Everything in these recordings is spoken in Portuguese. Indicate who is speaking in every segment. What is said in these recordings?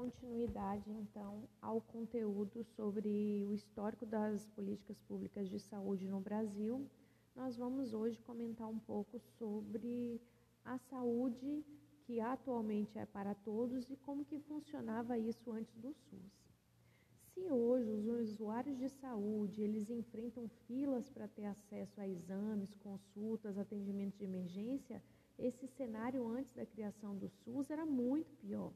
Speaker 1: continuidade, então, ao conteúdo sobre o histórico das políticas públicas de saúde no Brasil, nós vamos hoje comentar um pouco sobre a saúde que atualmente é para todos e como que funcionava isso antes do SUS. Se hoje os usuários de saúde, eles enfrentam filas para ter acesso a exames, consultas, atendimentos de emergência, esse cenário antes da criação do SUS era muito pior.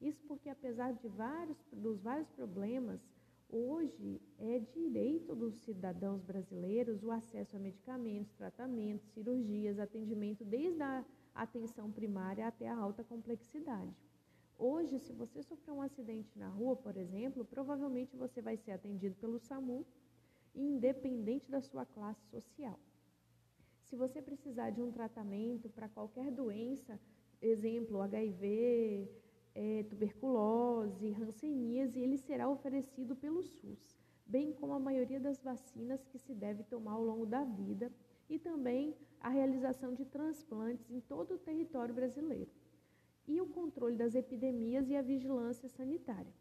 Speaker 1: Isso porque, apesar de vários, dos vários problemas, hoje é direito dos cidadãos brasileiros o acesso a medicamentos, tratamentos, cirurgias, atendimento desde a atenção primária até a alta complexidade. Hoje, se você sofrer um acidente na rua, por exemplo, provavelmente você vai ser atendido pelo SAMU, independente da sua classe social. Se você precisar de um tratamento para qualquer doença, exemplo, HIV, é, tuberculose, hanseníase, ele será oferecido pelo SUS, bem como a maioria das vacinas que se deve tomar ao longo da vida e também a realização de transplantes em todo o território brasileiro e o controle das epidemias e a vigilância sanitária.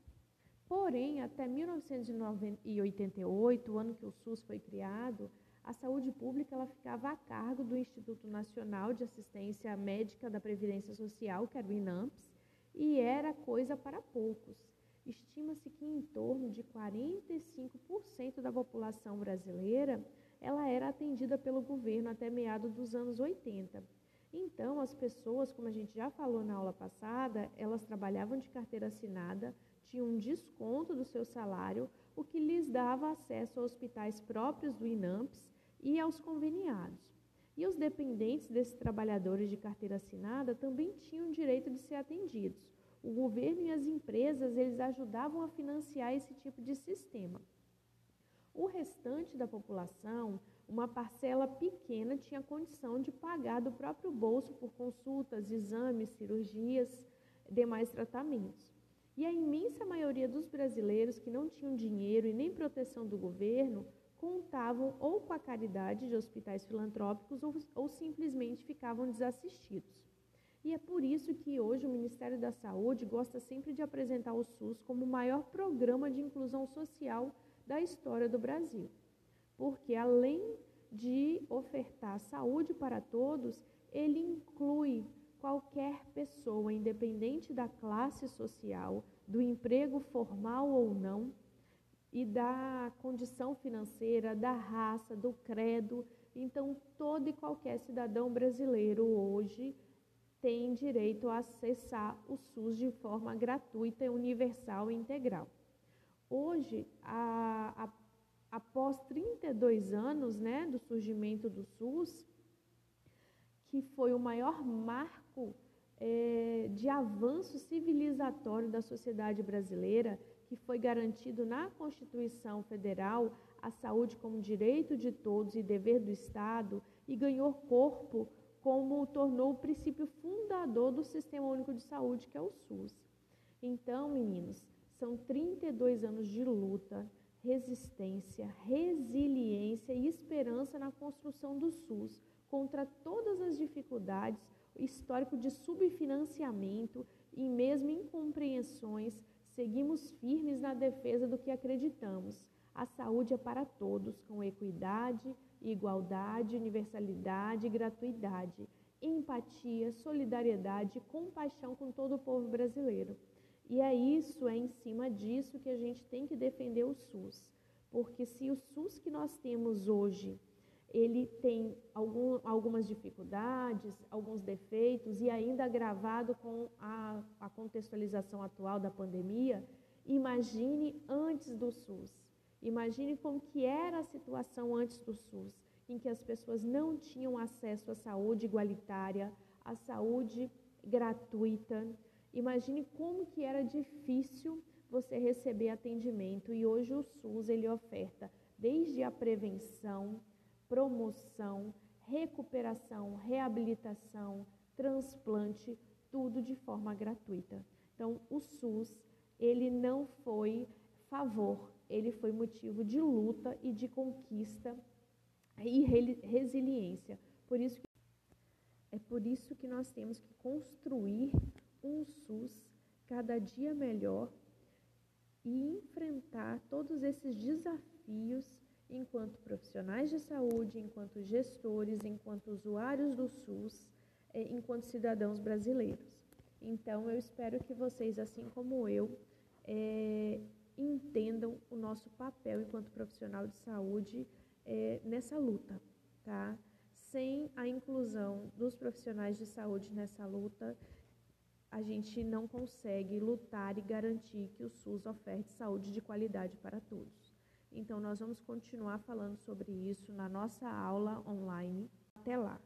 Speaker 1: Porém, até 1988, o ano que o SUS foi criado, a saúde pública ela ficava a cargo do Instituto Nacional de Assistência Médica da Previdência Social, que era o INAMPS, e era coisa para poucos. Estima-se que em torno de 45% da população brasileira ela era atendida pelo governo até meados dos anos 80. Então, as pessoas, como a gente já falou na aula passada, elas trabalhavam de carteira assinada, tinham um desconto do seu salário, o que lhes dava acesso a hospitais próprios do INAMPS e aos conveniados. E os dependentes desses trabalhadores de carteira assinada também tinham direito de ser atendidos. O governo e as empresas, eles ajudavam a financiar esse tipo de sistema. O restante da população, uma parcela pequena, tinha condição de pagar do próprio bolso por consultas, exames, cirurgias, demais tratamentos. E a imensa maioria dos brasileiros que não tinham dinheiro e nem proteção do governo contavam ou com a caridade de hospitais filantrópicos ou, ou simplesmente ficavam desassistidos. E é por isso que hoje o Ministério da Saúde gosta sempre de apresentar o SUS como o maior programa de inclusão social da história do Brasil. Porque além de ofertar saúde para todos, ele inclui qualquer pessoa, independente da classe social, do emprego formal ou não, e da condição financeira, da raça, do credo. Então, todo e qualquer cidadão brasileiro hoje tem direito a acessar o SUS de forma gratuita, universal e integral. Hoje, a, a, após 32 anos né, do surgimento do SUS, que foi o maior marco de avanço civilizatório da sociedade brasileira, que foi garantido na Constituição Federal a saúde como direito de todos e dever do Estado, e ganhou corpo como tornou o princípio fundador do Sistema Único de Saúde, que é o SUS. Então, meninos, são 32 anos de luta, resistência, resiliência e esperança na construção do SUS contra todas as dificuldades, histórico de subfinanciamento e mesmo incompreensões, seguimos firmes na defesa do que acreditamos. A saúde é para todos, com equidade, igualdade, universalidade e gratuidade, empatia, solidariedade e compaixão com todo o povo brasileiro. E é isso, é em cima disso que a gente tem que defender o SUS. Porque se o SUS que nós temos hoje, ele tem algum, algumas dificuldades, alguns defeitos, e ainda agravado com a, a contextualização atual da pandemia, imagine antes do SUS. Imagine como que era a situação antes do SUS, em que as pessoas não tinham acesso à saúde igualitária, à saúde gratuita, Imagine como que era difícil você receber atendimento e hoje o SUS ele oferta desde a prevenção, promoção, recuperação, reabilitação, transplante, tudo de forma gratuita. Então, o SUS, ele não foi favor, ele foi motivo de luta e de conquista e resiliência. Por isso é por isso que nós temos que construir um SUS cada dia melhor e enfrentar todos esses desafios enquanto profissionais de saúde, enquanto gestores, enquanto usuários do SUS, eh, enquanto cidadãos brasileiros. Então, eu espero que vocês, assim como eu, é, entendam o nosso papel enquanto profissional de saúde é, nessa luta, tá? Sem a inclusão dos profissionais de saúde nessa luta, a gente não consegue lutar e garantir que o SUS oferte saúde de qualidade para todos. Então, nós vamos continuar falando sobre isso na nossa aula online. Até lá!